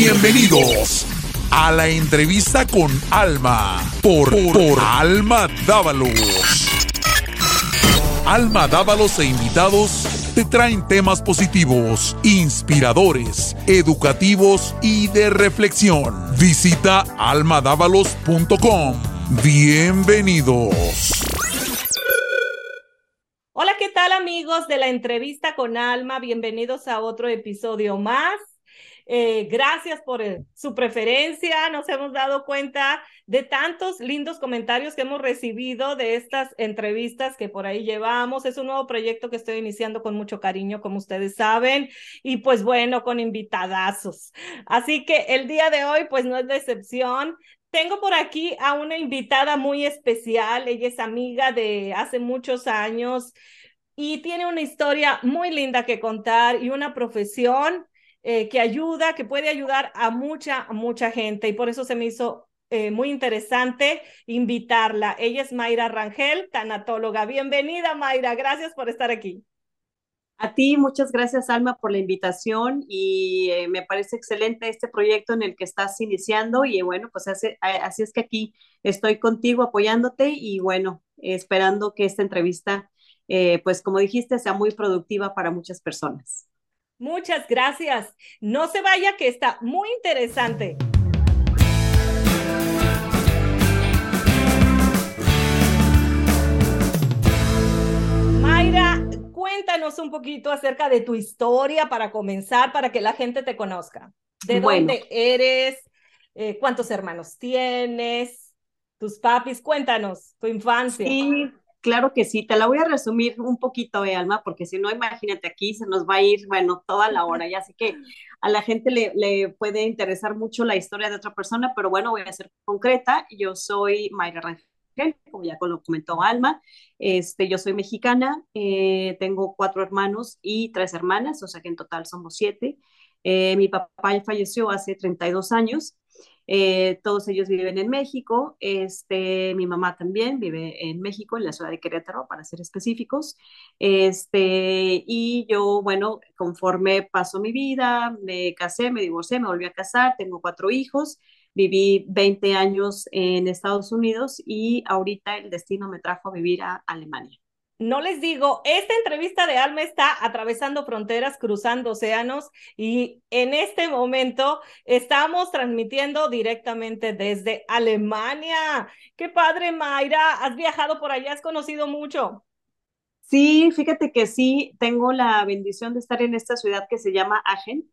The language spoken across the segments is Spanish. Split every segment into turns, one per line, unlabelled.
Bienvenidos a la entrevista con Alma por, Alma Dávalos. Alma Dávalos e invitados te traen temas positivos, inspiradores, educativos y de reflexión. Visita almadávalos.com. Bienvenidos.
Hola, ¿qué tal amigos de la entrevista con Alma? Bienvenidos a otro episodio más. Eh, gracias por eh, su preferencia. Nos hemos dado cuenta de tantos lindos comentarios que hemos recibido de estas entrevistas que por ahí llevamos. Es un nuevo proyecto que estoy iniciando con mucho cariño, como ustedes saben, y pues bueno, con invitadazos. Así que el día de hoy, pues no es decepción. Tengo por aquí a una invitada muy especial. Ella es amiga de hace muchos años y tiene una historia muy linda que contar y una profesión eh, que ayuda, que puede ayudar a mucha, mucha gente. Y por eso se me hizo eh, muy interesante invitarla. Ella es Mayra Rangel, tanatóloga. Bienvenida, Mayra. Gracias por estar aquí.
A ti, muchas gracias, Alma, por la invitación y eh, me parece excelente este proyecto en el que estás iniciando y bueno, pues así, así es que aquí estoy contigo apoyándote y bueno, esperando que esta entrevista, pues como dijiste, sea muy productiva para muchas personas.
Muchas gracias. No se vaya que está muy interesante. Mayra, cuéntanos un poquito acerca de tu historia para comenzar, para que la gente te conozca. ¿De dónde eres? Eh, ¿Cuántos hermanos tienes? ¿Tus papis? Cuéntanos tu infancia.
Sí, Claro que sí, te la voy a resumir un poquito, eh, Alma, porque si no, imagínate aquí, se nos va a ir, bueno, toda la hora, ya sé que a la gente le, le, puede interesar mucho la historia de otra persona, pero bueno, voy a ser concreta. Yo soy Mayra Rangel, como ya lo comentó Alma, este, yo soy mexicana, eh, tengo cuatro hermanos y tres hermanas, o sea que en total somos siete. Eh, mi papá falleció hace 32 años eh, todos ellos viven en México. Este, mi mamá también vive en México, en la ciudad de Querétaro, para ser específicos. Este, y yo, bueno, conforme pasó mi vida, me casé, me divorcié, me volví a casar, tengo cuatro hijos. Viví 20 años en Estados Unidos y ahorita el destino me trajo a vivir a Alemania
no les digo, esta entrevista de Alma está atravesando fronteras, cruzando océanos y en este momento estamos transmitiendo directamente desde Alemania. Qué padre, Mayra, has viajado por allá, has conocido mucho.
Sí, fíjate que sí, tengo la bendición de estar en esta ciudad que se llama Agen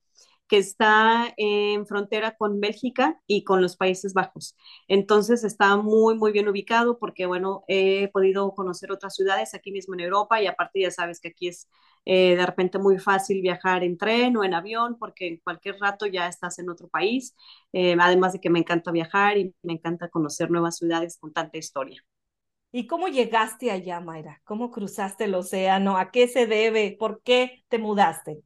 que está en frontera con Bélgica y con los Países Bajos. Entonces está muy, muy bien ubicado porque, bueno, he podido conocer otras ciudades aquí mismo en Europa y aparte ya sabes que aquí es eh, de repente muy fácil viajar en tren o en avión porque en cualquier rato ya estás en otro país, eh, además de que me encanta viajar y me encanta conocer nuevas ciudades con tanta historia.
¿Y cómo llegaste allá, Mayra? ¿Cómo cruzaste el océano? ¿A qué se debe? ¿Por qué te mudaste?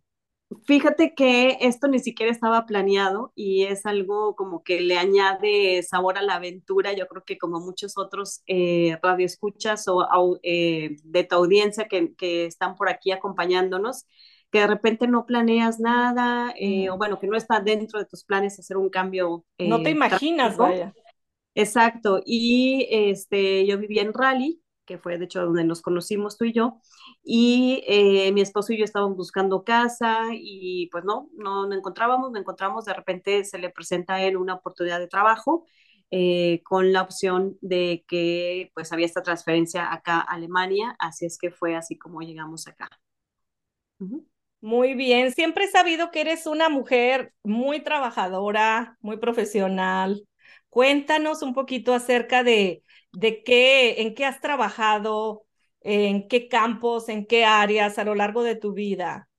Fíjate que esto ni siquiera estaba planeado y es algo como que le añade sabor a la aventura. Yo creo que como muchos otros eh, radioescuchas o eh, de tu audiencia que, que, están por aquí acompañándonos, que de repente no planeas nada eh, o bueno, que no está dentro de tus planes hacer un cambio.
no te imaginas, vaya.
Exacto. Y este, yo vivía en Raleigh que fue de hecho donde nos conocimos tú y yo, y eh, mi esposo y yo estábamos buscando casa y pues no, no, no encontrábamos, no encontramos, de repente se le presenta a él una oportunidad de trabajo eh, con la opción de que pues había esta transferencia acá a Alemania, así es que fue así como llegamos acá.
Muy bien, siempre he sabido que eres una mujer muy trabajadora, muy profesional. Cuéntanos un poquito acerca de, de qué, en qué has trabajado, en qué campos, en qué áreas a lo largo de tu vida.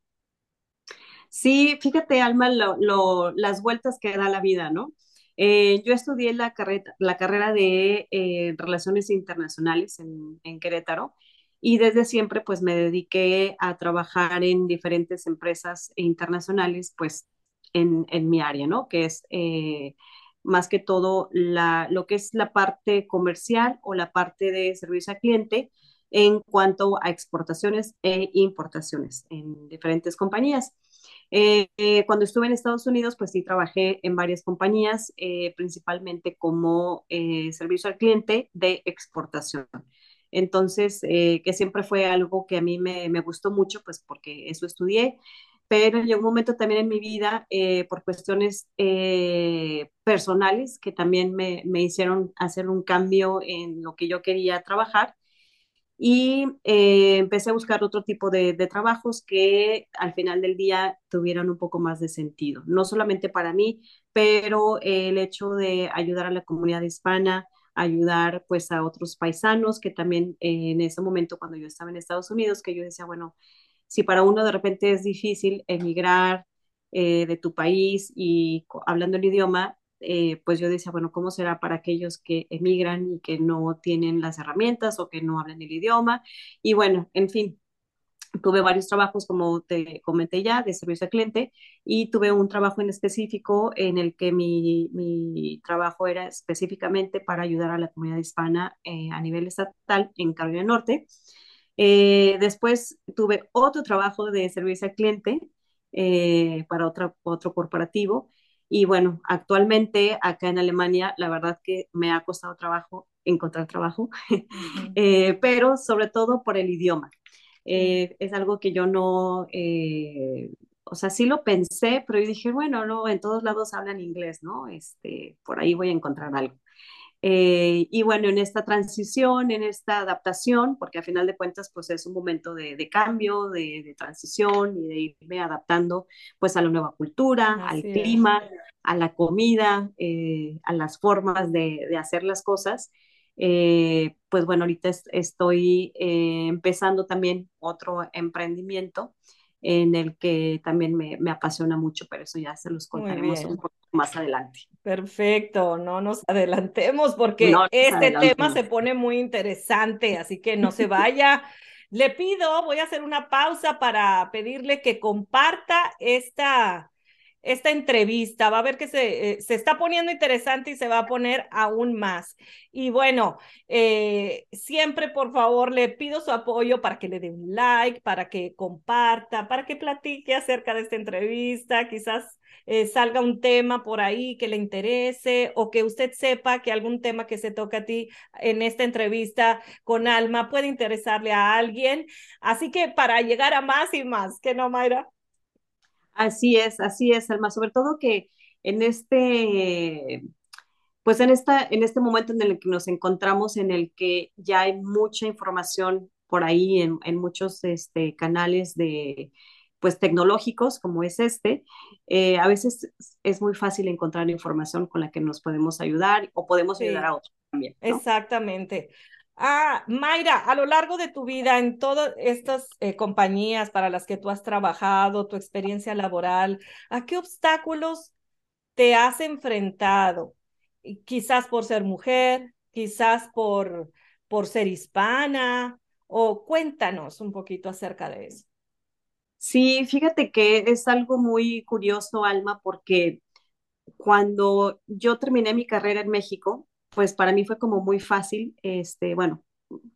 Sí, fíjate, Alma, las vueltas que da la vida, ¿no? Eh, yo estudié la, carrera, la carrera de eh, Relaciones Internacionales en, Querétaro y desde siempre pues me dediqué a trabajar en diferentes empresas internacionales pues en, mi área, ¿no? Que es eh, más que todo la, lo que es la parte comercial o la parte de servicio al cliente, en cuanto a exportaciones e importaciones en diferentes compañías. Eh, eh, cuando estuve en Estados Unidos, pues sí trabajé en varias compañías, eh, principalmente como servicio al cliente de exportación. Entonces, que siempre fue algo que a mí me, me, gustó mucho, pues porque eso estudié, pero llegó un momento también en mi vida, por cuestiones personales, que también me, me hicieron hacer un cambio en lo que yo quería trabajar y eh, empecé a buscar otro tipo de, trabajos que al final del día tuvieran un poco más de sentido, no solamente para mí, pero el hecho de ayudar a la comunidad hispana, ayudar pues a otros paisanos que también eh, en ese momento cuando yo estaba en Estados Unidos, que yo decía, bueno, si para uno de repente es difícil emigrar eh, de tu país y hablando el idioma, eh, pues yo decía, bueno, ¿cómo será para aquellos que emigran y que no tienen las herramientas o que no hablan el idioma? Y bueno, en fin, tuve varios trabajos, como te comenté ya, de servicio al cliente, y tuve un trabajo en específico en el que mi, mi trabajo era específicamente para ayudar a la comunidad hispana eh, a nivel estatal en Carolina Norte. Eh, después tuve otro trabajo de servicio al cliente para otro, otro corporativo y bueno, actualmente acá en Alemania, la verdad que me ha costado trabajo encontrar trabajo, eh, pero sobre todo por el idioma. Eh, es algo que yo no, eh, o sea, sí lo pensé, pero yo dije, bueno, no, en todos lados hablan inglés, ¿no? Este, por ahí voy a encontrar algo. Eh, y bueno, en esta transición, en esta adaptación, porque a final de cuentas, pues es un momento de, cambio, de, transición y de irme adaptando pues a la nueva cultura, al clima, a la comida, eh, a las formas de, hacer las cosas. Eh, pues bueno, ahorita estoy empezando también otro emprendimiento en el que también me, me, apasiona mucho, pero eso ya se los contaremos un poco más adelante.
Perfecto, no nos adelantemos porque este tema se pone muy interesante, así que no se vaya. Le pido, voy a hacer una pausa para pedirle que comparta esta esta entrevista. Va a ver que se, eh, se, está poniendo interesante y se va a poner aún más. Y bueno, eh, siempre por favor le pido su apoyo para que le dé un like, para que comparta, para que platique acerca de esta entrevista. Quizás eh, salga un tema por ahí que le interese o que usted sepa que algún tema que se toca a ti en esta entrevista con Alma puede interesarle a alguien. Así que para llegar a más y más, ¿que no, Mayra?
Así es, así es, Alma. Sobre todo que en este, pues en, esta, en este momento en el que nos encontramos, en el que ya hay mucha información por ahí en, muchos este, canales de pues tecnológicos como es este, eh, a veces es muy fácil encontrar información con la que nos podemos ayudar o podemos ayudar a otros también.
Exactamente. Ah, Mayra, a lo largo de tu vida, en todas estas eh, compañías para las que tú has trabajado, tu experiencia laboral, ¿a qué obstáculos te has enfrentado? Quizás por ser mujer, quizás por, por ser hispana, o cuéntanos un poquito acerca de eso.
Sí, fíjate que es algo muy curioso, Alma, porque cuando yo terminé mi carrera en México, pues para mí fue como muy fácil, este, bueno,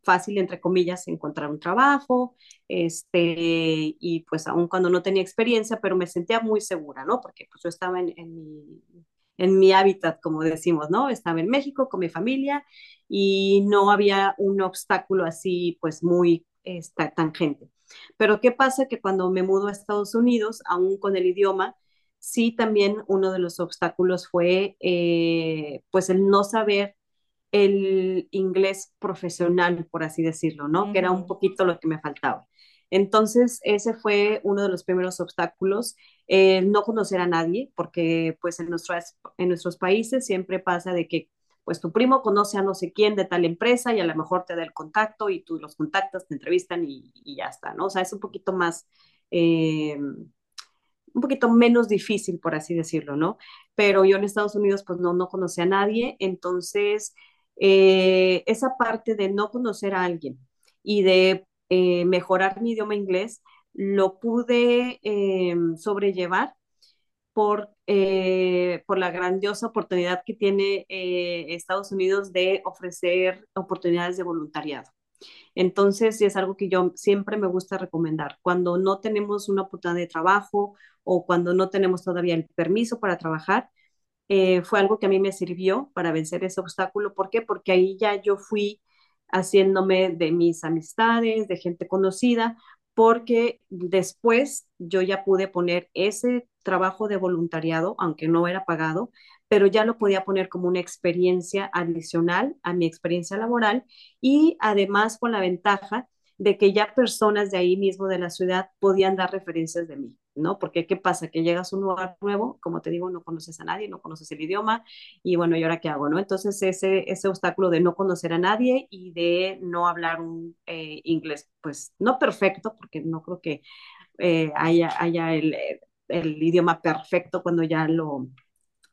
fácil entre comillas encontrar un trabajo, este, y pues aún cuando no tenía experiencia, pero me sentía muy segura, ¿no? Porque pues yo estaba en, mi, en mi hábitat, como decimos, ¿no? Estaba en México con mi familia y no había un obstáculo así, pues muy esta, tangente. Pero ¿qué pasa? Que cuando me mudo a Estados Unidos, aún con el idioma, sí también uno de los obstáculos fue eh, pues el no saber el inglés profesional, por así decirlo, ¿no? Que era un poquito lo que me faltaba. Entonces, ese fue uno de los primeros obstáculos, no conocer a nadie, porque pues en, nuestros, en nuestros países siempre pasa de que pues tu primo conoce a no sé quién de tal empresa y a lo mejor te da el contacto y tú los contactas, te entrevistan y, ya está, ¿no? O sea, es un poquito más, eh, un poquito menos difícil, por así decirlo, ¿no? Pero yo en Estados Unidos pues no, no conocí a nadie, entonces eh, esa parte de no conocer a alguien y de eh, mejorar mi idioma inglés, lo pude eh, sobrellevar por, por la grandiosa oportunidad que tiene Estados Unidos de ofrecer oportunidades de voluntariado. Entonces, es algo que yo siempre me gusta recomendar. Cuando no tenemos una oportunidad de trabajo o cuando no tenemos todavía el permiso para trabajar, eh, fue algo que a mí me sirvió para vencer ese obstáculo. ¿Por qué? Porque ahí ya yo fui haciéndome de mis amistades, de gente conocida, porque después yo ya pude poner ese trabajo de voluntariado, aunque no era pagado, pero ya lo podía poner como una experiencia adicional a mi experiencia laboral y además con la ventaja de que ya personas de ahí mismo de la ciudad podían dar referencias de mí, ¿no? Porque ¿qué pasa? Que llegas a un lugar nuevo, como te digo, no conoces a nadie, no conoces el idioma y bueno, ¿y ahora qué hago, no? Entonces ese, ese obstáculo de no conocer a nadie y de no hablar un eh, inglés, pues no perfecto, porque no creo que eh, haya, haya el, el idioma perfecto cuando ya lo,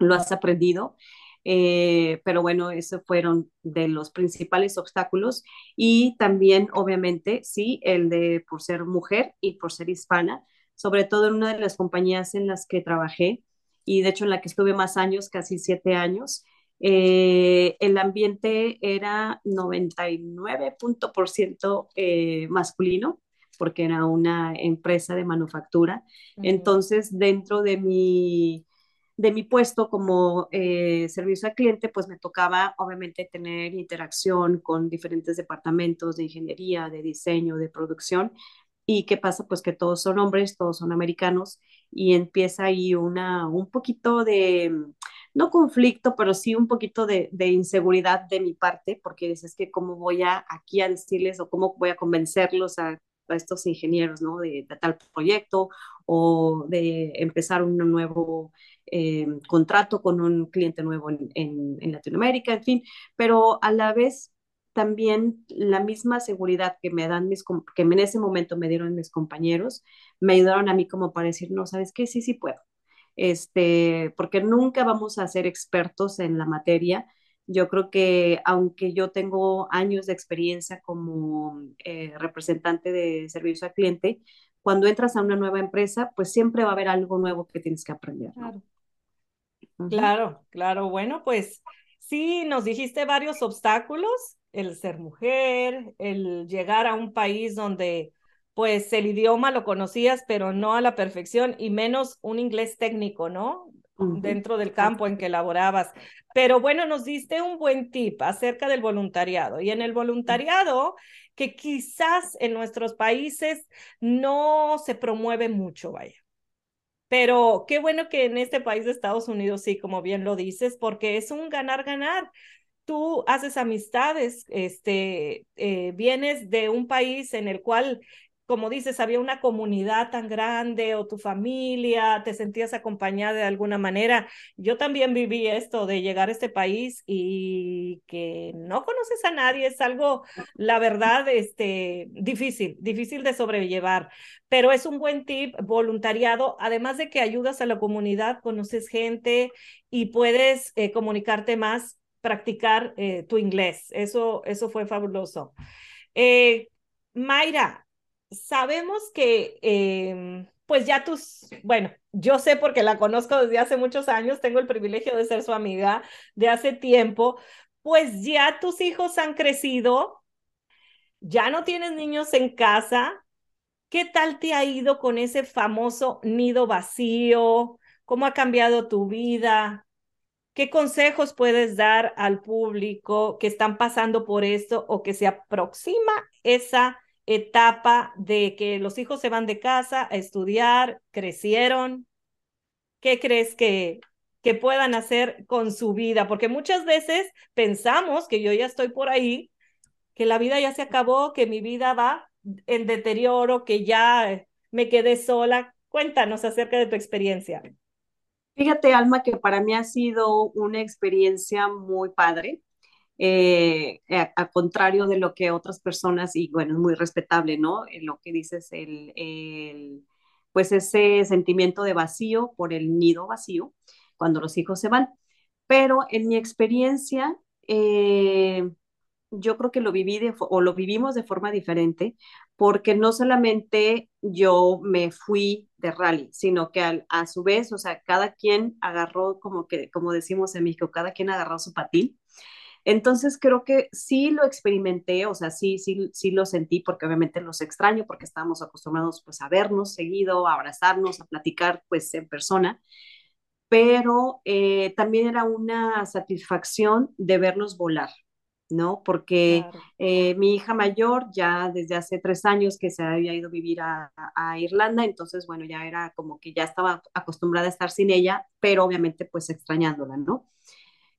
lo has aprendido. Eh, pero bueno, esos fueron de los principales obstáculos y también, obviamente, sí, el de por ser mujer y por ser hispana, sobre todo en una de las compañías en las que trabajé y de hecho en la que estuve más años, casi siete años, eh, el ambiente era 99% eh, masculino porque era una empresa de manufactura. Entonces, dentro de mi de mi puesto como eh, servicio al cliente, pues me tocaba obviamente tener interacción con diferentes departamentos de ingeniería, de diseño, de producción. ¿Y qué pasa? Pues que todos son hombres, todos son americanos y empieza ahí una, un poquito de, no conflicto, pero sí un poquito de, de, inseguridad de mi parte, porque dices que cómo voy a aquí a decirles o cómo voy a convencerlos a, a estos ingenieros, ¿no? De, de, tal proyecto o de empezar un nuevo eh, contrato con un cliente nuevo en, en, Latinoamérica, en fin, pero a la vez también la misma seguridad que me dan mis, que en ese momento me dieron mis compañeros, me ayudaron a mí como para decir, no, ¿sabes qué? Sí, sí puedo. Este, porque nunca vamos a ser expertos en la materia. Yo creo que aunque yo tengo años de experiencia como eh, representante de servicio al cliente, cuando entras a una nueva empresa, pues siempre va a haber algo nuevo que tienes que aprender.
Claro. Claro, claro. Bueno, pues sí, nos dijiste varios obstáculos, el ser mujer, el llegar a un país donde pues el idioma lo conocías, pero no a la perfección y menos un inglés técnico, ¿no? Dentro del campo en que laborabas. Pero bueno, nos diste un buen tip acerca del voluntariado. Y en el voluntariado, que quizás en nuestros países no se promueve mucho, vaya. Pero qué bueno que en este país de Estados Unidos, sí, como bien lo dices, porque es un ganar-ganar. Tú haces amistades, este, eh, vienes de un país en el cual como dices, había una comunidad tan grande o tu familia, te sentías acompañada de alguna manera. Yo también viví esto de llegar a este país y que no conoces a nadie, es algo, la verdad, este, difícil, difícil de sobrellevar, pero es un buen tip, voluntariado, además de que ayudas a la comunidad, conoces gente y puedes eh, comunicarte más, practicar eh, tu inglés. Eso, eso fue fabuloso. Eh, Mayra, sabemos que, em, pues ya tus, bueno, yo sé porque la conozco desde hace muchos años, tengo el privilegio de ser su amiga de hace tiempo, pues ya tus hijos han crecido, ya no tienes niños en casa. ¿Qué tal te ha ido con ese famoso nido vacío? ¿Cómo ha cambiado tu vida? ¿Qué consejos puedes dar al público que están pasando por esto o que se aproxima esa etapa de que los hijos se van de casa a estudiar, crecieron. ¿Qué crees que, que puedan hacer con su vida? Porque muchas veces pensamos que yo ya estoy por ahí, que la vida ya se acabó, que mi vida va en deterioro, que ya me quedé sola. Cuéntanos acerca de tu experiencia.
Fíjate, Alma, que para mí ha sido una experiencia muy padre. Eh, a, contrario de lo que otras personas, y bueno, es muy respetable, ¿no? En lo que dices, el, el, pues ese sentimiento de vacío por el nido vacío cuando los hijos se van. Pero en mi experiencia, eh, yo creo que lo viví de, o lo vivimos de forma diferente, porque no solamente yo me fui de rally, sino que a, a su vez, o sea, cada quien agarró, como que, como decimos en México, cada quien agarró su patín Entonces creo que sí lo experimenté, o sea, sí, sí, sí lo sentí porque obviamente los extraño porque estábamos acostumbrados pues a vernos seguido, a abrazarnos, a platicar pues en persona, pero eh, también era una satisfacción de verlos volar, ¿no? Porque eh, mi hija mayor ya desde hace tres años que se había ido a vivir a, a, Irlanda, entonces, bueno, ya era como que ya estaba acostumbrada a estar sin ella, pero obviamente pues extrañándola, ¿no?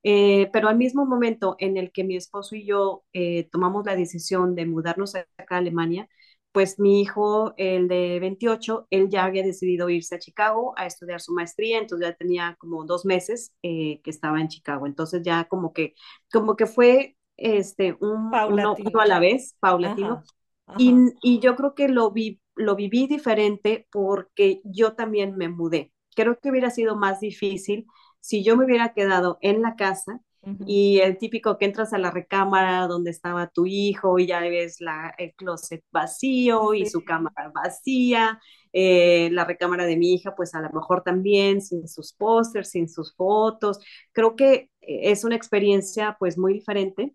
Eh, pero al mismo momento en el que mi esposo y yo eh, tomamos la decisión de mudarnos acá a Alemania, pues mi hijo, el de 28, él ya había decidido irse a Chicago a estudiar su maestría, entonces ya tenía como dos meses eh, que estaba en Chicago, entonces ya como que, como que fue este, un uno, uno, a la vez, paulatino, ajá, ajá. Y, y, yo creo que lo, vi, lo viví diferente porque yo también me mudé. Creo que hubiera sido más difícil si yo me hubiera quedado en la casa uh -huh. y el típico que entras a la recámara donde estaba tu hijo y ya ves la, el closet vacío sí. y su cámara vacía, eh, la recámara de mi hija pues a lo mejor también sin sus pósters, sin sus fotos. Creo que es una experiencia pues muy diferente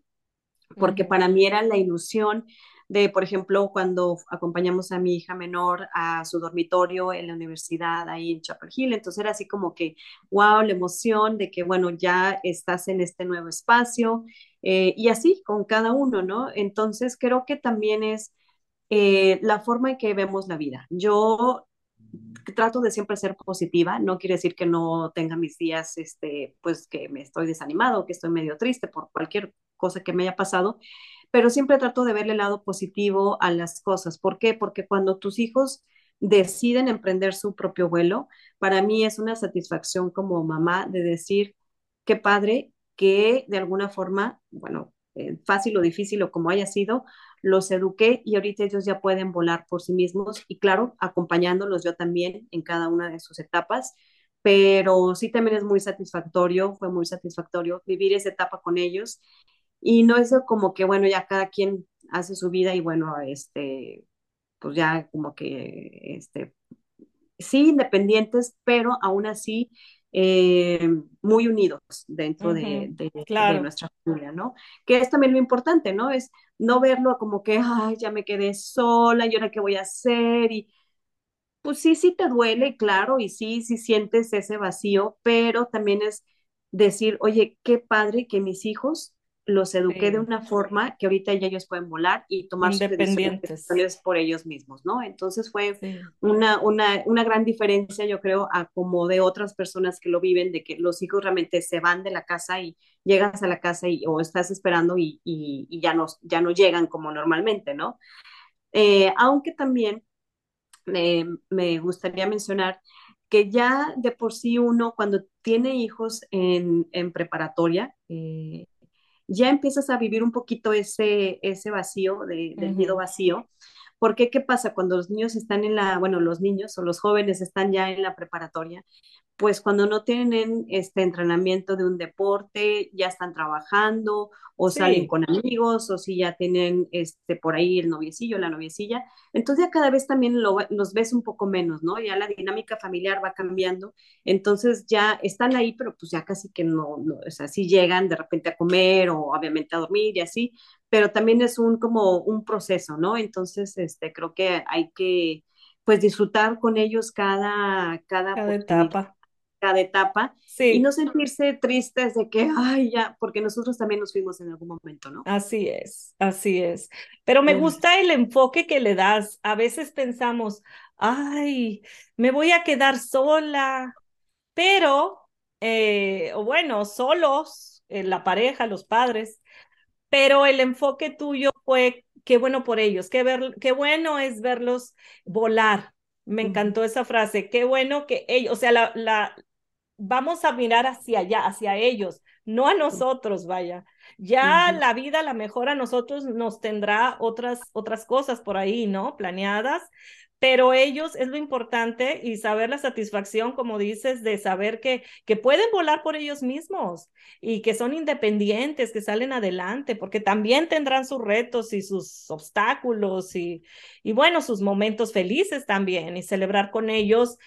porque uh -huh. para mí era la ilusión de, por ejemplo, cuando acompañamos a mi hija menor a su dormitorio en la universidad ahí en Chapel Hill, entonces era así como que, wow, la emoción de que, bueno, ya estás en este nuevo espacio eh, y así con cada uno, ¿no? Entonces creo que también es eh, la forma en que vemos la vida. Yo trato de siempre ser positiva, no quiere decir que no tenga mis días, este, pues que me estoy desanimado, que estoy medio triste por cualquier cosa que me haya pasado, pero siempre trato de verle el lado positivo a las cosas. ¿Por qué? Porque cuando tus hijos deciden emprender su propio vuelo, para mí es una satisfacción como mamá de decir, qué padre que de alguna forma, bueno, eh, fácil o difícil o como haya sido, los eduqué y ahorita ellos ya pueden volar por sí mismos y claro, acompañándolos yo también en cada una de sus etapas, pero sí también es muy satisfactorio, fue muy satisfactorio vivir esa etapa con ellos y no es como que, bueno, ya cada quien hace su vida y bueno, este, pues ya como que, este, sí, independientes, pero aún así eh, muy unidos dentro uh -huh, de, de, claro. de, nuestra familia, ¿no? Que es también lo importante, ¿no? Es no verlo como que, ay, ya me quedé sola, ¿y ahora qué voy a hacer? Y pues sí, sí te duele, claro, y sí, sí sientes ese vacío, pero también es decir, oye, qué padre que mis hijos los eduqué sí. de una forma que ahorita ya ellos pueden volar y tomar sus decisiones por ellos mismos, ¿no? Entonces fue sí. una, una, una gran diferencia, yo creo, a como de otras personas que lo viven, de que los hijos realmente se van de la casa y llegas a la casa y, o estás esperando y, y, y ya, no, ya no llegan como normalmente, ¿no? Eh, aunque también me, me gustaría mencionar que ya de por sí uno cuando tiene hijos en, en preparatoria, eh, ya empiezas a vivir un poquito ese, ese vacío, de, del uh -huh. vacío. Porque, ¿qué pasa? Cuando los niños están en la, bueno, los niños o los jóvenes están ya en la preparatoria, pues cuando no tienen este entrenamiento de un deporte, ya están trabajando o sí. salen con amigos o si ya tienen este por ahí el noviecillo, la noviecilla, entonces ya cada vez también lo, los ves un poco menos, ¿no? Ya la dinámica familiar va cambiando, entonces ya están ahí, pero pues ya casi que no, no o sea, sí llegan de repente a comer o obviamente a dormir y así, pero también es un como un proceso, ¿no? Entonces, este, creo que hay que pues disfrutar con ellos cada, cada,
cada etapa
cada etapa sí. y no sentirse tristes de que, ay, ya, porque nosotros también nos fuimos en algún momento, ¿no?
Así es, así es. Pero me gusta el enfoque que le das. A veces pensamos, ay, me voy a quedar sola, pero, eh, o bueno, solos, eh, la pareja, los padres, pero el enfoque tuyo fue, qué bueno por ellos, qué, ver, qué bueno es verlos volar, me encantó esa frase. Qué bueno que ellos, o sea, la, la, vamos a mirar hacia allá, hacia ellos, no a nosotros, vaya. Ya uh -huh. la vida, la mejor a nosotros nos tendrá otras, otras cosas por ahí, ¿no? Planeadas, pero ellos es lo importante y saber la satisfacción, como dices, de saber que, que pueden volar por ellos mismos y que son independientes, que salen adelante, porque también tendrán sus retos y sus obstáculos y, y bueno, sus momentos felices también y celebrar con ellos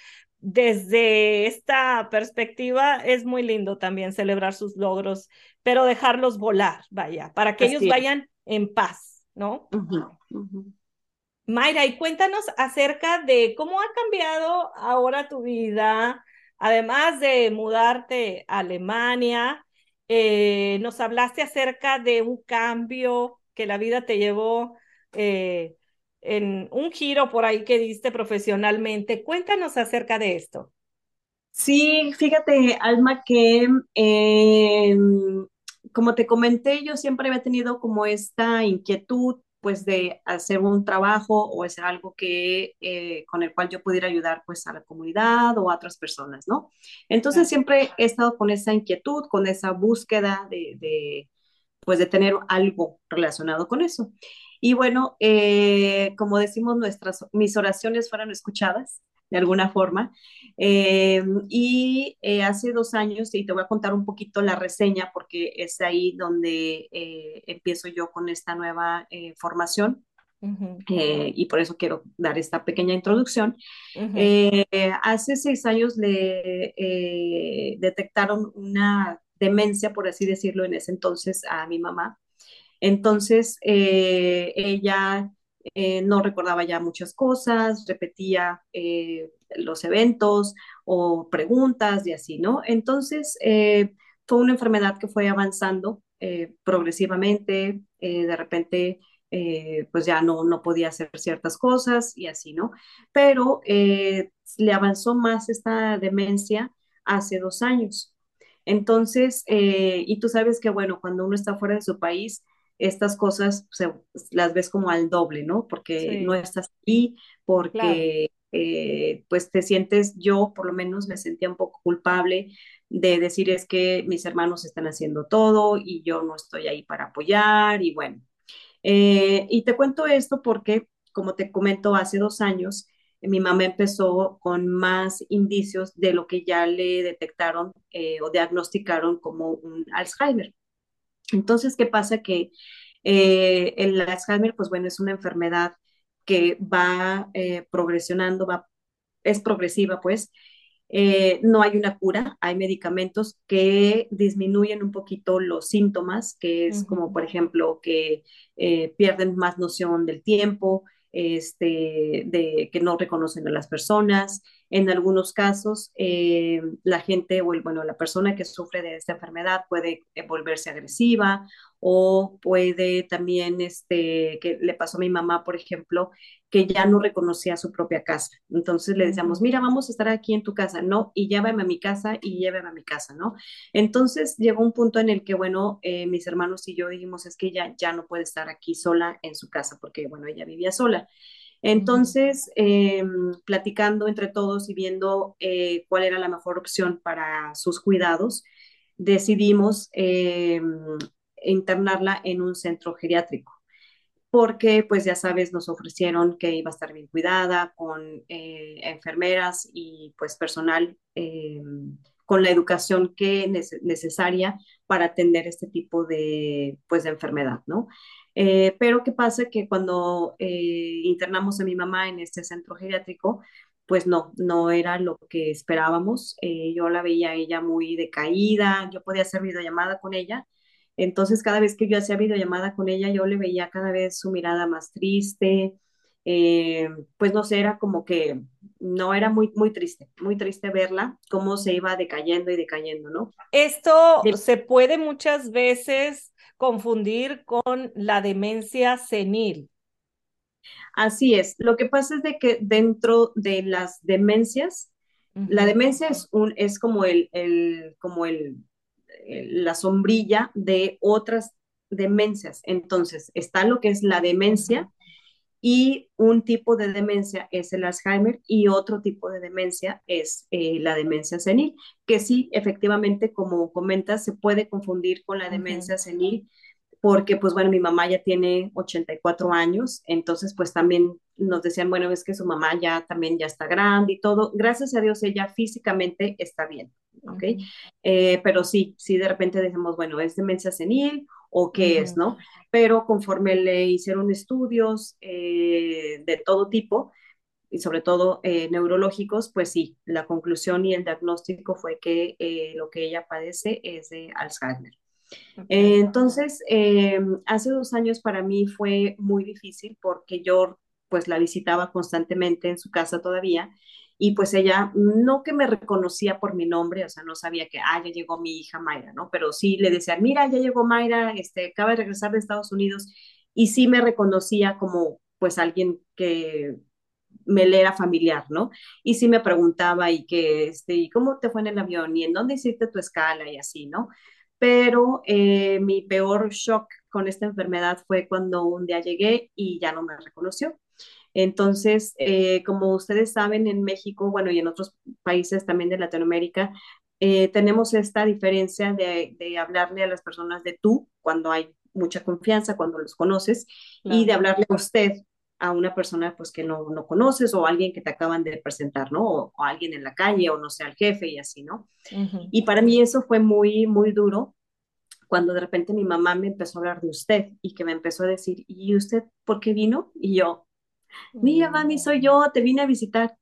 desde esta perspectiva es muy lindo también celebrar sus logros, pero dejarlos volar, vaya, para que ellos vayan en paz, ¿no? Mayra, y cuéntanos acerca de cómo ha cambiado ahora tu vida, además de mudarte a Alemania, eh, nos hablaste acerca de un cambio que la vida te llevó eh, en un giro por ahí que diste profesionalmente. Cuéntanos acerca de esto.
Sí, fíjate, Alma, que em, como te comenté, yo siempre había tenido como esta inquietud, pues, de hacer un trabajo o hacer algo que, eh, con el cual yo pudiera ayudar, pues, a la comunidad o a otras personas, ¿no? Entonces, siempre he estado con esa inquietud, con esa búsqueda de, de pues, de tener algo relacionado con eso. Y bueno, eh, como decimos, nuestras, mis oraciones fueron escuchadas de alguna forma. Eh, y eh, hace dos años, y te voy a contar un poquito la reseña porque es ahí donde empiezo yo con esta nueva formación. y por eso quiero dar esta pequeña introducción. hace seis años le detectaron una demencia, por así decirlo, en ese entonces a mi mamá. Entonces, eh, ella eh, no recordaba ya muchas cosas, repetía eh, los eventos o preguntas y así, ¿no? Entonces, fue una enfermedad que fue avanzando progresivamente, de repente, pues ya no, no podía hacer ciertas cosas y así, ¿no? Pero le avanzó más esta demencia hace dos años. Entonces, y tú sabes que, bueno, cuando uno está fuera de su país, estas cosas se, las ves como al doble, ¿no? Porque no estás ahí, porque eh, pues te sientes, yo por lo menos me sentía un poco culpable de decir es que mis hermanos están haciendo todo y yo no estoy ahí para apoyar y bueno. Eh, y te cuento esto porque, como te comento, hace dos años mi mamá empezó con más indicios de lo que ya le detectaron eh, o diagnosticaron como un Alzheimer. Entonces, ¿qué pasa? Que eh, el Alzheimer, pues bueno, es una enfermedad que va eh, progresionando, va, es progresiva, pues. Eh, no hay una cura, hay medicamentos que disminuyen un poquito los síntomas, que es como, por ejemplo, que pierden más noción del tiempo, este, de que no reconocen a las personas. En algunos casos, eh, la gente o bueno, la persona que sufre de esta enfermedad puede eh, volverse agresiva o puede también, este, que le pasó a mi mamá, por ejemplo, que ya no reconocía su propia casa. Entonces le decíamos, mira, vamos a estar aquí en tu casa, ¿no? Y llévame a mi casa y llévame a mi casa, ¿no? Entonces llegó un punto en el que, bueno, eh, mis hermanos y yo dijimos, es que ella ya no puede estar aquí sola en su casa, porque, bueno, ella vivía sola. Entonces, em, platicando entre todos y viendo eh, cuál era la mejor opción para sus cuidados, decidimos internarla en un centro geriátrico porque pues ya sabes, nos ofrecieron que iba a estar bien cuidada con eh, enfermeras y pues personal eh, con la educación que es necesaria para atender este tipo de pues de enfermedad, ¿no? Eh, pero ¿qué pasa? Que cuando internamos a mi mamá en este centro geriátrico, pues no, no era lo que esperábamos. yo la veía ella muy decaída, yo podía hacer videollamada con ella, entonces, cada vez que yo hacía videollamada con ella, yo le veía cada vez su mirada más triste. Eh, pues no sé, era como que no era muy, muy triste, muy triste verla, cómo se iba decayendo y decayendo, ¿no?
Esto se puede muchas veces confundir con la demencia senil.
Así es. Lo que pasa es de que dentro de las demencias, la demencia es un, es como el, el, como el la sombrilla de otras demencias. Entonces, está lo que es la demencia y un tipo de demencia es el Alzheimer y otro tipo de demencia es eh, la demencia senil, que sí, efectivamente, como comentas, se puede confundir con la demencia senil porque pues bueno, mi mamá ya tiene 84 años, entonces pues también nos decían, bueno, es que su mamá ya también ya está grande y todo. Gracias a Dios ella físicamente está bien, ¿ok? Eh, pero sí, sí de repente decimos, bueno, ¿es demencia senil o qué es, no? Pero conforme le hicieron estudios eh, de todo tipo, y sobre todo eh, neurológicos, pues sí, la conclusión y el diagnóstico fue que eh, lo que ella padece es de Alzheimer. entonces, hace dos años para mí fue muy difícil porque yo pues la visitaba constantemente en su casa todavía y pues ella no que me reconocía por mi nombre, o sea, no sabía que, ah, ya llegó mi hija Mayra, ¿no? Pero sí le decía, mira, ya llegó Mayra, este, acaba de regresar de Estados Unidos y sí me reconocía como pues alguien que me le era familiar, ¿no? Y sí me preguntaba y que, este, ¿y cómo te fue en el avión? ¿Y en dónde hiciste tu escala? Y así, ¿no? Pero eh, mi peor shock con esta enfermedad fue cuando un día llegué y ya no me reconoció. Entonces, eh, como ustedes saben, en México, bueno, y en otros países también de Latinoamérica, eh, tenemos esta diferencia de, hablarle a las personas de tú cuando hay mucha confianza, cuando los conoces, y de hablarle a usted a una persona pues que no, no conoces o alguien que te acaban de presentar, ¿no? O, alguien en la calle o no sé, al jefe y así, ¿no? Y para mí eso fue muy, muy duro cuando de repente mi mamá me empezó a hablar de usted y que me empezó a decir, ¿y usted por qué vino? Y yo, mira, mami, soy yo, te vine a visitar.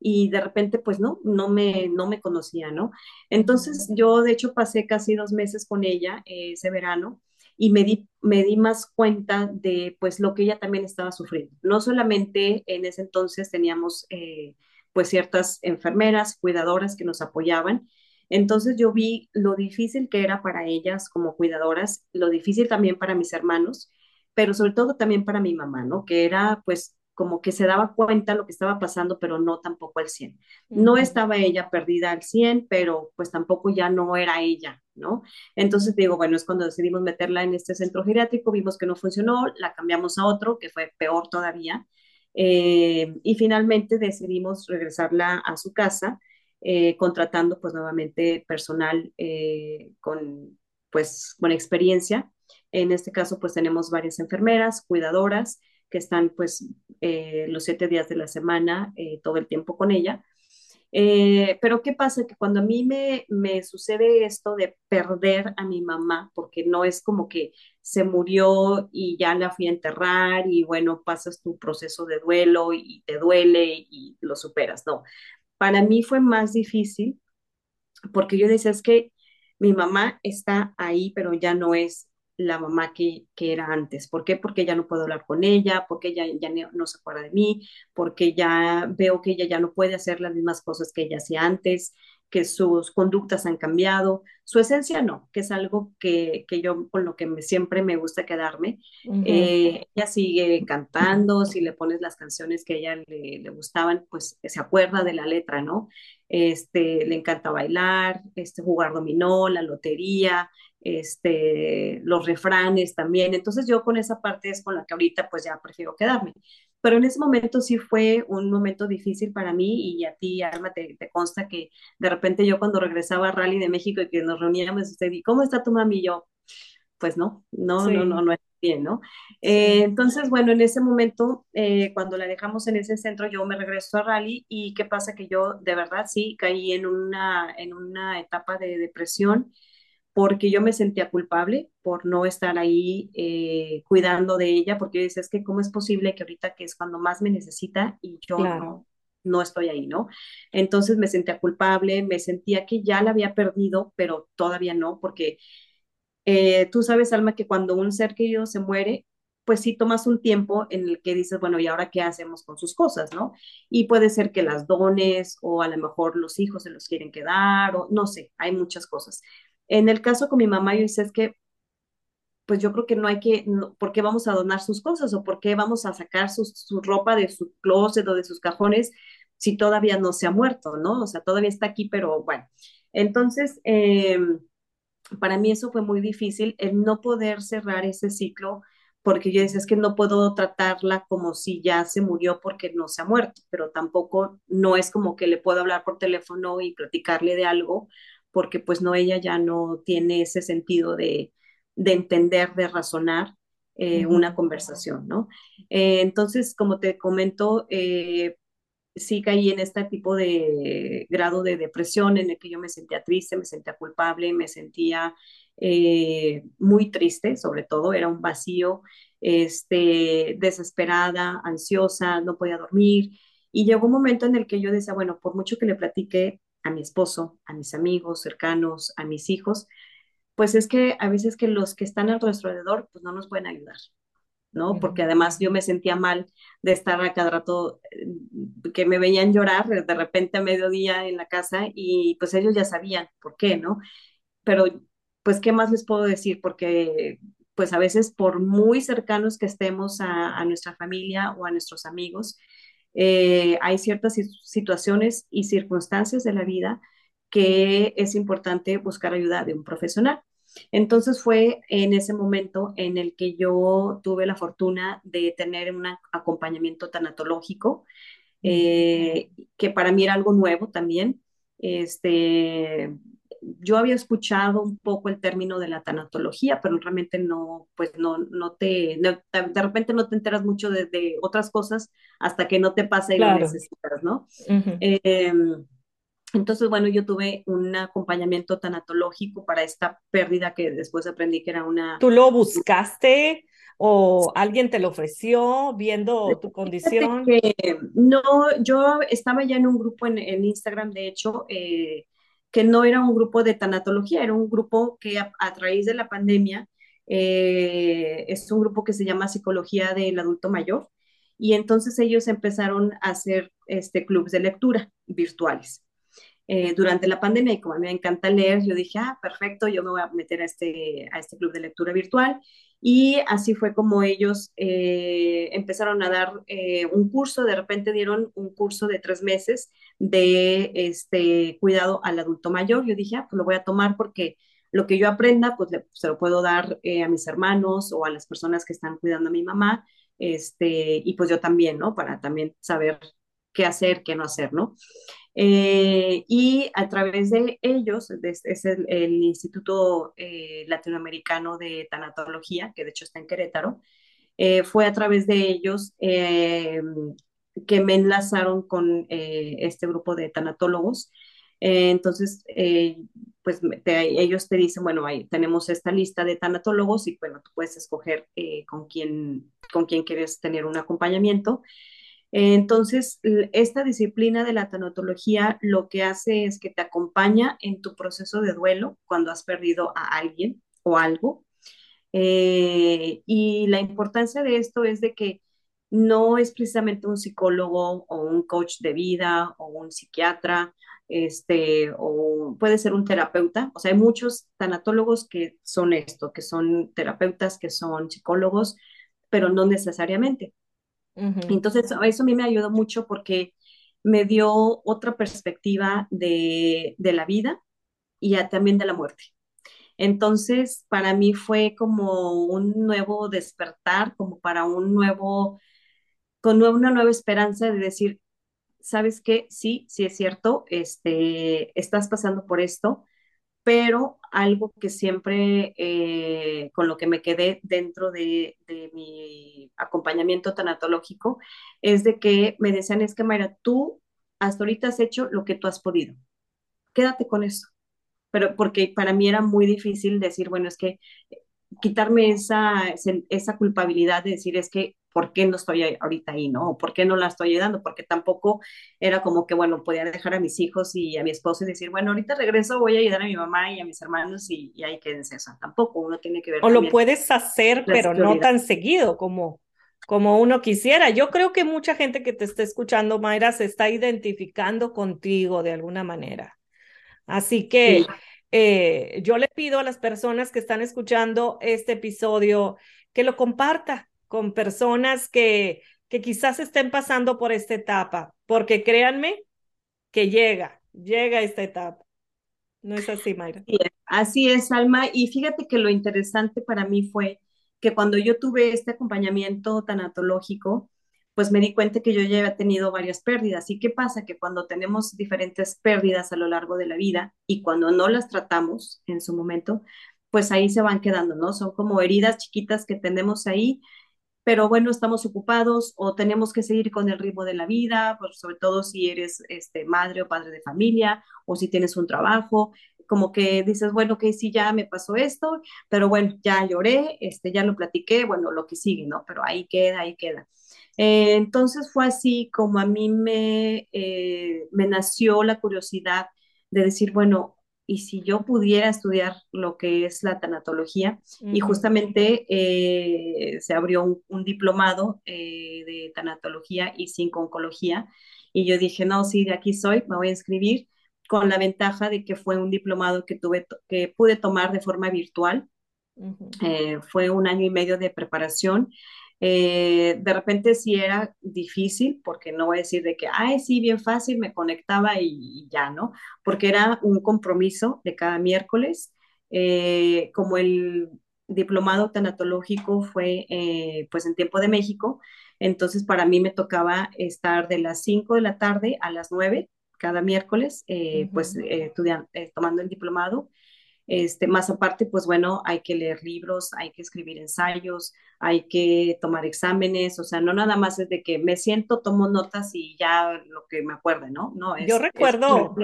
Y de repente, pues no, no me, no me conocía, ¿no? Entonces yo, de hecho, pasé casi dos meses con ella eh, ese verano y me di, me di más cuenta de pues lo que ella también estaba sufriendo. No solamente en ese entonces teníamos eh, pues ciertas enfermeras, cuidadoras que nos apoyaban. Entonces yo vi lo difícil que era para ellas como cuidadoras, lo difícil también para mis hermanos, pero sobre todo también para mi mamá, ¿no? Que era pues como que se daba cuenta lo que estaba pasando, pero no tampoco al 100. No estaba ella perdida al 100, pero pues tampoco ya no era ella, ¿no? Entonces digo, bueno, es cuando decidimos meterla en este centro geriátrico, vimos que no funcionó, la cambiamos a otro, que fue peor todavía, eh, y finalmente decidimos regresarla a su casa, eh, contratando pues nuevamente personal eh, con pues con experiencia. En este caso pues tenemos varias enfermeras, cuidadoras, que están pues eh, los siete días de la semana eh, todo el tiempo con ella. Eh, pero ¿qué pasa? Que cuando a mí me, me sucede esto de perder a mi mamá, porque no es como que se murió y ya la fui a enterrar y bueno, pasas tu proceso de duelo y te duele y lo superas, no. Para mí fue más difícil porque yo decía, es que mi mamá está ahí, pero ya no es la mamá que, que, era antes. ¿Por qué? Porque ya no puedo hablar con ella, porque ella ya no, se acuerda de mí, porque ya veo que ella ya no puede hacer las mismas cosas que ella hacía antes, que sus conductas han cambiado, su esencia no, que es algo que, que yo con lo que me, siempre me gusta quedarme. Eh, ella sigue cantando, si le pones las canciones que a ella le, le, gustaban, pues se acuerda de la letra, ¿no? Este, le encanta bailar, este, jugar dominó, la lotería, este, los refranes también. Entonces yo con esa parte es con la que ahorita pues ya prefiero quedarme. Pero en ese momento sí fue un momento difícil para mí y a ti, Alma, te, consta que de repente yo cuando regresaba a Rally de México y que nos reuníamos, usted, ¿y cómo está tu mami? Y yo, pues no, no, no, no, no es bien, ¿no? Eh, entonces, bueno, en ese momento, eh, cuando la dejamos en ese centro, yo me regreso a Rally y qué pasa que yo de verdad sí caí en una, en una etapa de depresión porque yo me sentía culpable por no estar ahí eh, cuidando de ella, porque yo decía, es que cómo es posible que ahorita que es cuando más me necesita y yo no, no estoy ahí, ¿no? Entonces me sentía culpable, me sentía que ya la había perdido, pero todavía no, porque eh, tú sabes, Alma, que cuando un ser querido se muere, pues sí tomas un tiempo en el que dices, bueno, ¿y ahora qué hacemos con sus cosas, no? Y puede ser que las dones o a lo mejor los hijos se los quieren quedar o no sé, hay muchas cosas. En el caso con mi mamá, yo decía, es que, pues yo creo que no hay que, ¿por qué vamos a donar sus cosas o por qué vamos a sacar su, ropa de su closet o de sus cajones si todavía no se ha muerto, ¿no? O sea, todavía está aquí, pero bueno. Entonces, em, para mí eso fue muy difícil, el no poder cerrar ese ciclo, porque yo decía, es que no puedo tratarla como si ya se murió porque no se ha muerto, pero tampoco no es como que le puedo hablar por teléfono y platicarle de algo, porque pues no, ella ya no tiene ese sentido de, entender, de razonar eh, una conversación, ¿no? Eh, entonces, como te comento, eh, sí caí en este tipo de grado de depresión en el que yo me sentía triste, me sentía culpable, me sentía muy triste, sobre todo, era un vacío, este, desesperada, ansiosa, no podía dormir. Y llegó un momento en el que yo decía, bueno, por mucho que le platique a mi esposo, a mis amigos cercanos, a mis hijos, pues es que a veces que los que están a nuestro alrededor, pues no nos pueden ayudar. ¿no? Porque además yo me sentía mal de estar a cada rato, eh, que me veían llorar de repente a mediodía en la casa y pues ellos ya sabían por qué, ¿no? Pero pues, ¿qué más les puedo decir? Porque pues a veces por muy cercanos que estemos a, nuestra familia o a nuestros amigos, eh, hay ciertas situaciones y circunstancias de la vida que es importante buscar ayuda de un profesional. Entonces fue en ese momento en el que yo tuve la fortuna de tener un acompañamiento tanatológico, eh, que para mí era algo nuevo también. Este, yo había escuchado un poco el término de la tanatología, pero realmente no, pues no, no te, de repente no te enteras mucho de, otras cosas hasta que no te pasa y lo necesitas, ¿no? Entonces, bueno, yo tuve un acompañamiento tanatológico para esta pérdida que después aprendí que era una...
¿Tú lo buscaste o alguien te lo ofreció viendo tu condición?
no, yo estaba ya en un grupo en, Instagram, de hecho, eh, que no era un grupo de tanatología, era un grupo que a, raíz de la pandemia eh, es un grupo que se llama Psicología del Adulto Mayor. Y entonces ellos empezaron a hacer este, clubes de lectura virtuales. Eh, durante la pandemia y como a mí me encanta leer, yo dije, ah, perfecto, yo me voy a meter a este, a este club de lectura virtual. Y así fue como ellos eh, empezaron a dar eh, un curso, de repente dieron un curso de tres meses de este, cuidado al adulto mayor. Yo dije, ah, pues lo voy a tomar porque lo que yo aprenda, pues se lo puedo dar a mis hermanos o a las personas que están cuidando a mi mamá, este, y pues yo también, ¿no? Para también saber qué hacer, qué no hacer, ¿no? Eh, y a través de ellos, es el, Instituto eh, Latinoamericano de Tanatología, que de hecho está en Querétaro, eh, fue a través de ellos que me enlazaron con este grupo de tanatólogos. entonces, pues ellos te dicen, bueno, ahí tenemos esta lista de tanatólogos y bueno, tú puedes escoger con, quién, con quién quieres tener un acompañamiento. Entonces, esta disciplina de la tanatología lo que hace es que te acompaña en tu proceso de duelo cuando has perdido a alguien o algo. Eh, y la importancia de esto es de que no es precisamente un psicólogo o un coach de vida o un psiquiatra, este, o puede ser un terapeuta. O sea, hay muchos tanatólogos que son esto, que son terapeutas, que son psicólogos, pero no necesariamente. Entonces, eso a mí me ayudó mucho porque me dio otra perspectiva de, la vida y también de la muerte. Entonces, para mí fue como un nuevo despertar, como para un nuevo, con una nueva esperanza de decir, ¿sabes qué? Sí, sí es cierto, este, estás pasando por esto, pero algo que siempre eh, con lo que me quedé dentro de, mi acompañamiento tanatológico es de que me decían, es que Mayra, tú hasta ahorita has hecho lo que tú has podido, quédate con eso. Pero porque para mí era muy difícil decir, bueno, es que quitarme esa, esa culpabilidad de decir, es que ¿por qué no estoy ahorita ahí, no? ¿Por qué no la estoy ayudando? Porque tampoco era como que, bueno, podía dejar a mis hijos y a mi esposo y decir, bueno, ahorita regreso, voy a ayudar a mi mamá y a mis hermanos y, ahí quédense. eso. tampoco uno tiene que ver.
O lo puedes hacer, pero no tan seguido como, como uno quisiera. Yo creo que mucha gente que te está escuchando, Mayra, se está identificando contigo de alguna manera. Así que eh, yo le pido a las personas que están escuchando este episodio que lo comparta, con personas que, que quizás estén pasando por esta etapa, porque créanme que llega, llega esta etapa. ¿No es así, Mayra?
así es, Alma. Y fíjate que lo interesante para mí fue que cuando yo tuve este acompañamiento tanatológico, pues me di cuenta que yo ya había tenido varias pérdidas. ¿Y qué pasa? Que cuando tenemos diferentes pérdidas a lo largo de la vida y cuando no las tratamos en su momento, pues ahí se van quedando, ¿no? Son como heridas chiquitas que tenemos ahí pero bueno, estamos ocupados o tenemos que seguir con el ritmo de la vida, sobre todo si eres este, madre o padre de familia o si tienes un trabajo, como que dices, bueno, que sí, ya me pasó esto, pero bueno, ya lloré, este, ya lo platiqué, bueno, lo que sigue, ¿no? Pero ahí queda, ahí queda. Eh, entonces fue así como a mí me, eh, me nació la curiosidad de decir, bueno, y si yo pudiera estudiar lo que es la tanatología, y justamente eh, se abrió un, diplomado de tanatología y oncología, y yo dije, no, sí, de aquí soy, me voy a inscribir, con la ventaja de que fue un diplomado que, tuve, que pude tomar de forma virtual. fue un año y medio de preparación eh, de repente sí era difícil, porque no voy a decir de que, ay, sí, bien fácil, me conectaba y, ya, ¿no? Porque era un compromiso de cada miércoles. Eh, como el diplomado tanatológico fue eh, pues en tiempo de México, entonces para mí me tocaba estar de las 5 de la tarde a las 9 cada miércoles, pues estudiando, tomando el diplomado este, más aparte, pues bueno, hay que leer libros, hay que escribir ensayos, hay que tomar exámenes, o sea, no nada más es de que me siento, tomo notas y ya lo que me acuerde, ¿no? no
es, Yo recuerdo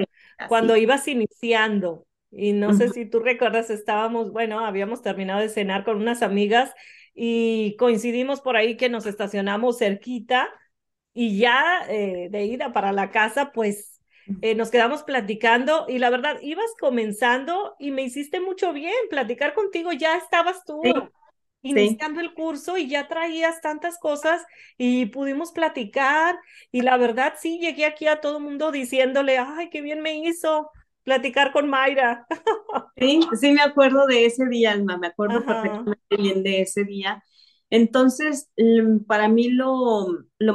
cuando ibas iniciando, y no sé si tú recuerdas, estábamos, bueno, habíamos terminado de cenar con unas amigas y coincidimos por ahí que nos estacionamos cerquita y ya eh, de ida para la casa, pues eh, nos quedamos platicando y la verdad, ibas comenzando y me hiciste mucho bien platicar contigo, ya estabas tú iniciando el curso y ya traías tantas cosas y pudimos platicar y la verdad sí, llegué aquí a todo el mundo diciéndole, ay, qué bien me hizo platicar con Mayra.
Sí, sí me acuerdo de ese día, Alma, me acuerdo perfectamente bien de ese día entonces, mm, para mí lo,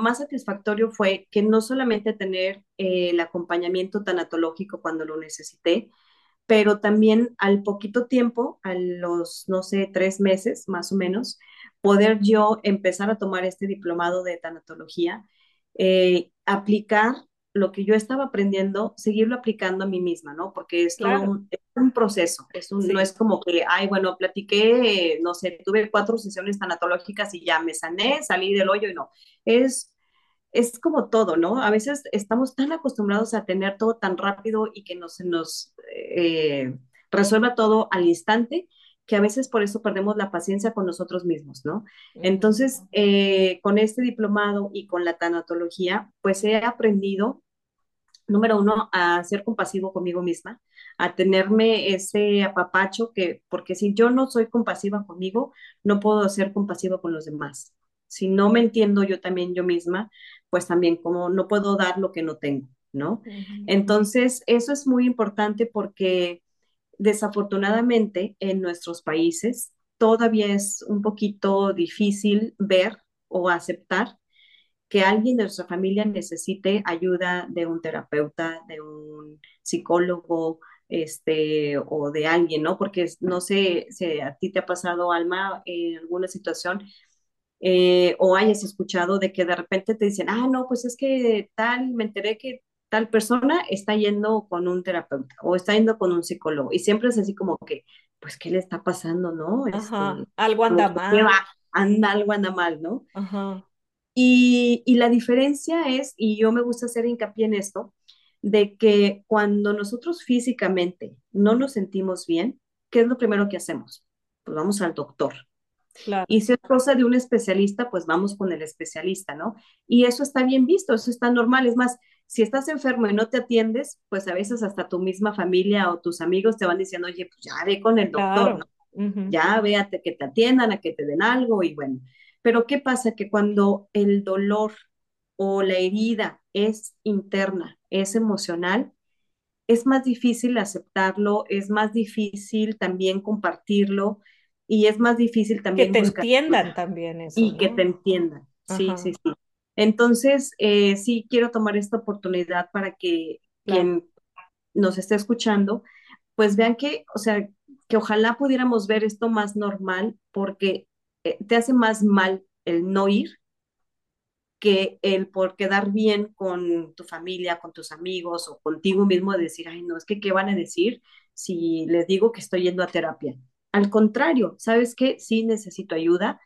más satisfactorio fue que no solamente tener eh, el acompañamiento tanatológico cuando lo necesité, pero también al poquito tiempo, a los, no sé, tres meses más o menos, poder yo empezar a tomar este diplomado de tanatología, eh, aplicar lo que yo estaba aprendiendo, seguirlo aplicando a mí misma, ¿no? Porque es todo un, proceso, es un, no es como que, ay, bueno, platiqué, no sé, tuve cuatro sesiones tanatológicas y ya me sané, salí del hoyo y no. Es, es como todo, ¿no? A veces estamos tan acostumbrados a tener todo tan rápido y que no se nos eh, resuelva todo al instante que a veces por eso perdemos la paciencia con nosotros mismos, ¿no? Entonces, eh, con este diplomado y con la tanatología, pues he aprendido, número uno, a ser compasivo conmigo misma, a tenerme ese apapacho que, porque si yo no soy compasiva conmigo, no puedo ser compasiva con los demás. Si no me entiendo yo también yo misma, pues también como no puedo dar lo que no tengo, ¿no? Entonces, eso es muy importante porque desafortunadamente en nuestros países todavía es un poquito difícil ver o aceptar que alguien de nuestra familia necesite ayuda de un terapeuta, de un psicólogo, este, o de alguien, ¿no? Porque no sé si a ti te ha pasado, Alma, en alguna situación, eh, o hayas escuchado de que de repente te dicen, ah, no, pues es que tal, me enteré que tal persona está yendo con un terapeuta o está yendo con un psicólogo. Y siempre es así como que, pues, ¿qué le está pasando, no?
Este, algo anda mal.
Anda, algo anda mal, ¿no? Y, y la diferencia es, y yo me gusta hacer hincapié en esto, de que cuando nosotros físicamente no nos sentimos bien, ¿qué es lo primero que hacemos? Pues vamos al doctor. Y si es cosa de un especialista, pues vamos con el especialista, ¿no? Y eso está bien visto, eso está normal. Es más, si estás enfermo y no te atiendes, pues a veces hasta tu misma familia o tus amigos te van diciendo, oye, pues ya ve con el doctor, ¿no? Ya véate que te atiendan, a que te den algo y bueno. Pero ¿qué pasa? Que cuando el dolor o la herida es interna, es emocional, es más difícil aceptarlo, es más difícil también compartirlo y es más difícil también
que te entiendan también eso.
Y que te entiendan, sí, sí, sí. Entonces, eh, sí quiero tomar esta oportunidad para que quien nos esté escuchando, pues vean que, o sea, que ojalá pudiéramos ver esto más normal porque eh, te hace más mal el no ir que el por quedar bien con tu familia, con tus amigos o contigo mismo de decir, ay, no, es que, ¿qué van a decir si les digo que estoy yendo a terapia? Al contrario, ¿sabes qué? Sí necesito ayuda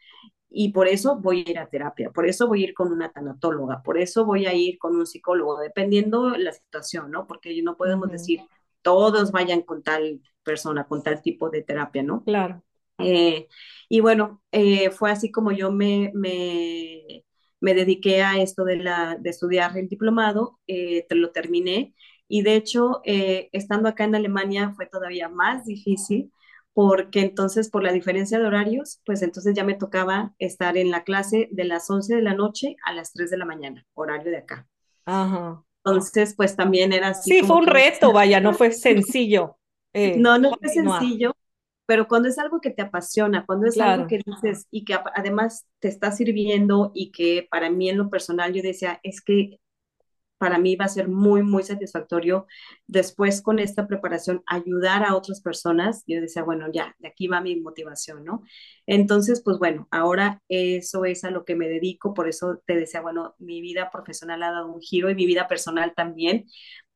y por eso voy a ir a terapia, por eso voy a ir con una tanatóloga, por eso voy a ir con un psicólogo, dependiendo la situación, ¿no? Porque no podemos decir todos vayan con tal persona, con tal tipo de terapia, ¿no?
Claro.
Eh, y bueno, eh, fue así como yo me, me, me dediqué a esto de, la, de estudiar el diplomado, eh, lo terminé y de hecho, estando acá en Alemania fue todavía más difícil porque entonces por la diferencia de horarios, pues entonces ya me tocaba estar en la clase de las 11 de la noche a las 3 de la mañana, horario de acá.
Ajá.
Entonces, pues también era así.
Sí, fue un reto, vaya, no fue sencillo.
Eh, no, no fue sencillo, pero cuando es algo que te apasiona, cuando es algo que dices y que además te está sirviendo y que para mí en lo personal yo decía, es que para mí va a ser muy, muy satisfactorio después con esta preparación ayudar a otras personas. Yo decía, bueno, ya, de aquí va mi motivación, ¿no? Entonces, pues bueno, ahora eso es a lo que me dedico, por eso te decía, bueno, mi vida profesional ha dado un giro y mi vida personal también,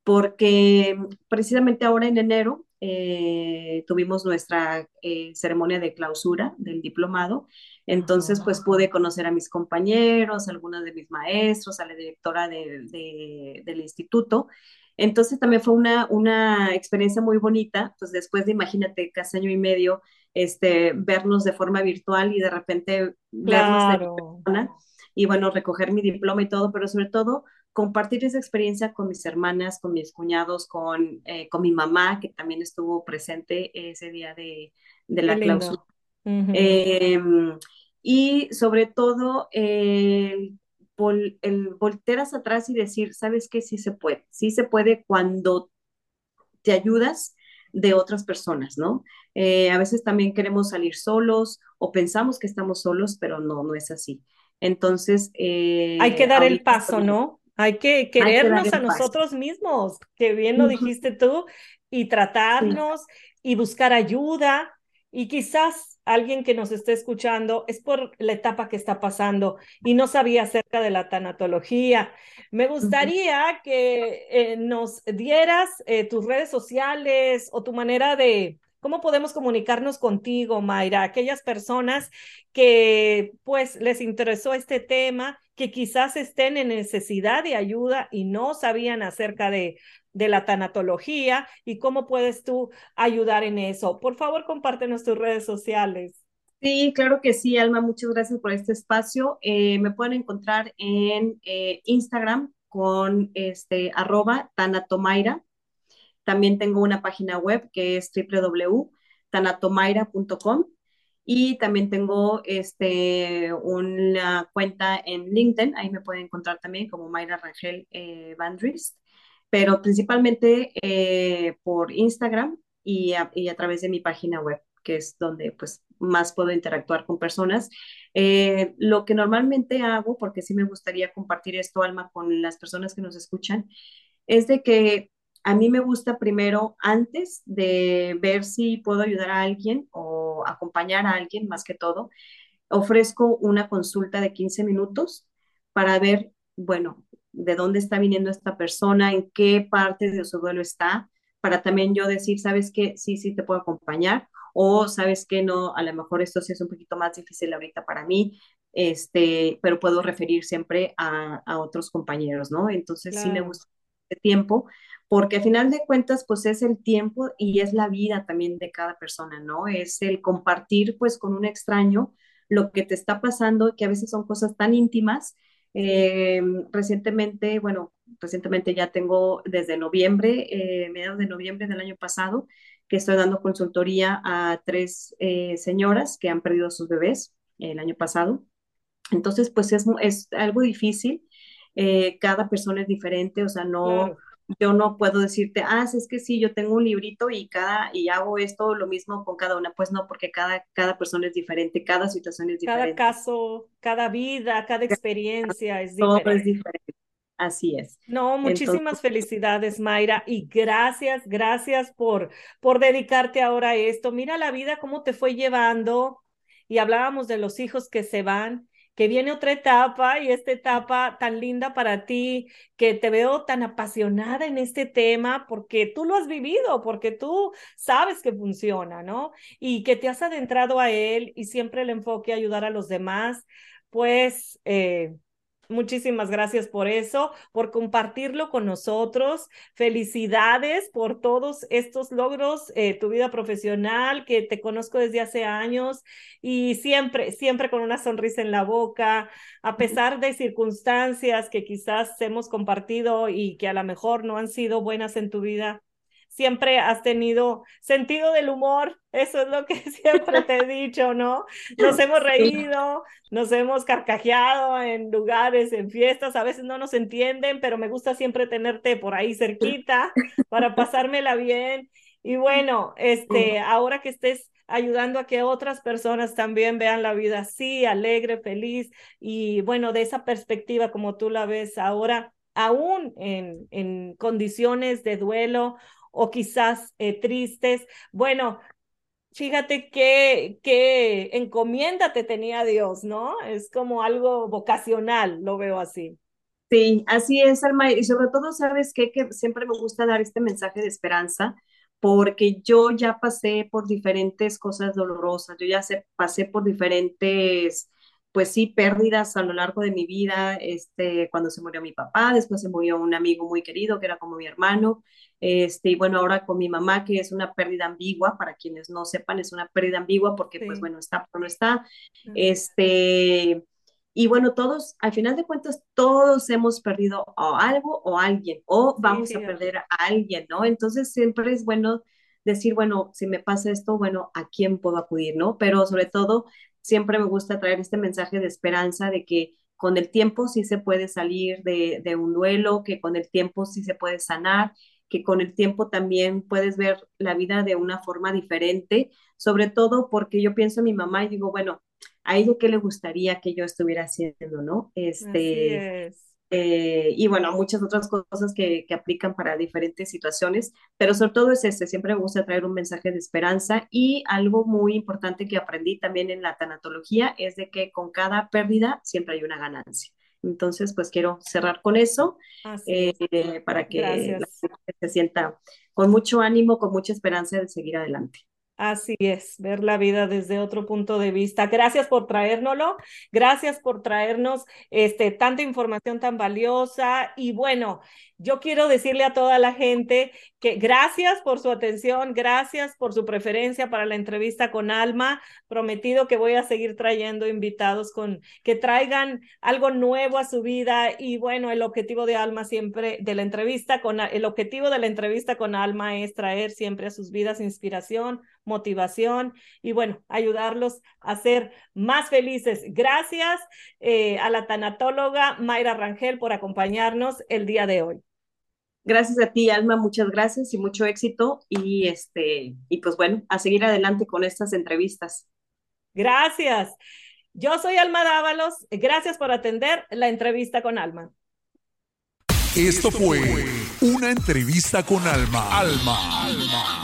porque precisamente ahora en enero eh, tuvimos nuestra eh, ceremonia de clausura del diplomado. Entonces, pues pude conocer a mis compañeros, a algunos de mis maestros, a la directora del instituto. Entonces también fue una, una experiencia muy bonita, pues después de, imagínate, casi año y medio, este, vernos de forma virtual y de repente vernos de persona y bueno, recoger mi diploma y todo, pero sobre todo compartir esa experiencia con mis hermanas, con mis cuñados, con, eh, con mi mamá, que también estuvo presente ese día de, de la clausura. Em, y sobre todo, el, el volteras atrás y decir, ¿sabes qué? Sí se puede. Sí se puede cuando te ayudas de otras personas, ¿no? Eh, a veces también queremos salir solos o pensamos que estamos solos, pero no, no es así. Entonces...
Eh, Hay que dar el paso, ¿no? Hay que querernos a nosotros mismos, que bien lo dijiste tú, y tratarnos y buscar ayuda. Y quizás alguien que nos esté escuchando es por la etapa que está pasando y no sabía acerca de la tanatología. Me gustaría que eh, nos dieras eh, tus redes sociales o tu manera de, ¿Cómo podemos comunicarnos contigo, Mayra? Aquellas personas que pues les interesó este tema, que quizás estén en necesidad de ayuda y no sabían acerca de, de la tanatología y cómo puedes tú ayudar en eso. Por favor, compártenos tus redes sociales.
Sí, claro que sí, Alma. Muchas gracias por este espacio. Eh, me pueden encontrar en eh, Instagram con este arroba tanatomaira también tengo una página web que es www.tanatomaira.com y también tengo este, una cuenta en LinkedIn, ahí me pueden encontrar también como Mayra Rangel eh, Van pero principalmente eh, por Instagram y a, través de mi página web, que es donde pues más puedo interactuar con personas. Eh, lo que normalmente hago, porque sí me gustaría compartir esto, Alma, con las personas que nos escuchan, es de que a mí me gusta primero, antes de ver si puedo ayudar a alguien acompañar a alguien, más que todo, ofrezco una consulta de 15 minutos para ver, bueno, de dónde está viniendo esta persona, en qué parte de su duelo está, para también yo decir, sabes que sí, sí te puedo acompañar, o sabes que no, a lo mejor esto sí es un poquito más difícil ahorita para mí, este, pero puedo referir siempre a, otros compañeros, ¿no? Entonces sí me gusta este tiempo porque al final de cuentas, pues es el tiempo y es la vida también de cada persona, ¿no? Es el compartir, pues, con un extraño lo que te está pasando, que a veces son cosas tan íntimas. Eh, recientemente, bueno, recientemente ya tengo desde noviembre, eh, mediados de noviembre del año pasado, que estoy dando consultoría a tres eh, señoras que han perdido a sus bebés el año pasado. Entonces, pues es, es algo difícil. Cada persona es diferente, o sea, no, yo no puedo decirte, ah, es que sí, yo tengo un librito y cada, y hago esto lo mismo con cada una. Pues no, porque cada, cada persona es diferente, cada situación es diferente.
Cada caso, cada vida, cada experiencia es diferente.
Todo es diferente. Así es.
No, muchísimas felicidades, Mayra, y gracias, gracias por, por dedicarte ahora a esto. Mira la vida, cómo te fue llevando. Y hablábamos de los hijos que se van que viene otra etapa y esta etapa tan linda para ti, que te veo tan apasionada en este tema porque tú lo has vivido, porque tú sabes que funciona, ¿no? Y que te has adentrado a él y siempre el enfoque a ayudar a los demás, pues... Eh, Muchísimas gracias por eso, por compartirlo con nosotros. Felicidades por todos estos logros, eh, tu vida profesional, que te conozco desde hace años y siempre, siempre con una sonrisa en la boca, a pesar de circunstancias que quizás hemos compartido y que a lo mejor no han sido buenas en tu vida siempre has tenido sentido del humor, eso es lo que siempre te he dicho, ¿no? Nos hemos reído, nos hemos carcajeado en lugares, en fiestas, a veces no nos entienden, pero me gusta siempre tenerte por ahí cerquita para pasármela bien. Y bueno, este, ahora que estés ayudando a que otras personas también vean la vida así, alegre, feliz, y bueno, de esa perspectiva como tú la ves ahora, aún en, en condiciones de duelo o quizás eh, tristes. Bueno, fíjate qué, qué encomienda te tenía Dios, ¿no? Es como algo vocacional, lo veo así.
Sí, así es, Alma, y sobre todo, ¿sabes qué? Que siempre me gusta dar este mensaje de esperanza, porque yo ya pasé por diferentes cosas dolorosas, yo ya se, pasé por diferentes pues sí, pérdidas a lo largo de mi vida, este, cuando se murió mi papá, después se murió un amigo muy querido que era como mi hermano, este, y bueno, ahora con mi mamá, que es una pérdida ambigua, para quienes no sepan, es una pérdida ambigua porque pues bueno, está, pero no está, este, y bueno, todos, al final de cuentas, todos hemos perdido algo o alguien, o vamos a perder a alguien, ¿no? Entonces siempre es bueno decir, bueno, si me pasa esto, bueno, ¿a quién puedo acudir, no? Pero sobre todo siempre me gusta traer este mensaje de esperanza de que con el tiempo sí se puede salir de, un duelo, que con el tiempo sí se puede sanar, que con el tiempo también puedes ver la vida de una forma diferente, sobre todo porque yo pienso en mi mamá y digo, bueno, a ella qué le gustaría que yo estuviera haciendo, ¿no? Este, eh, y bueno, muchas otras cosas que, que, aplican para diferentes situaciones, pero sobre todo es este, siempre me gusta traer un mensaje de esperanza y algo muy importante que aprendí también en la tanatología es de que con cada pérdida siempre hay una ganancia. Entonces, pues quiero cerrar con eso eh, para que la gente se sienta con mucho ánimo, con mucha esperanza de seguir adelante.
Así es, ver la vida desde otro punto de vista. Gracias por traérnoslo, gracias por traernos este, tanta información tan valiosa y bueno, yo quiero decirle a toda la gente que gracias por su atención, gracias por su preferencia para la entrevista con Alma. Prometido que voy a seguir trayendo invitados con que traigan algo nuevo a su vida y bueno, el objetivo de Alma siempre de la entrevista con el objetivo de la entrevista con Alma es traer siempre a sus vidas inspiración, motivación y bueno, ayudarlos a ser más felices. Gracias eh, a la tanatóloga Mayra Rangel por acompañarnos el día de hoy.
Gracias a ti, Alma, muchas gracias y mucho éxito. Y este, y pues bueno, a seguir adelante con estas entrevistas.
Gracias. Yo soy Alma Dávalos. Gracias por atender la entrevista con Alma.
Esto fue una entrevista con Alma. Alma. Alma.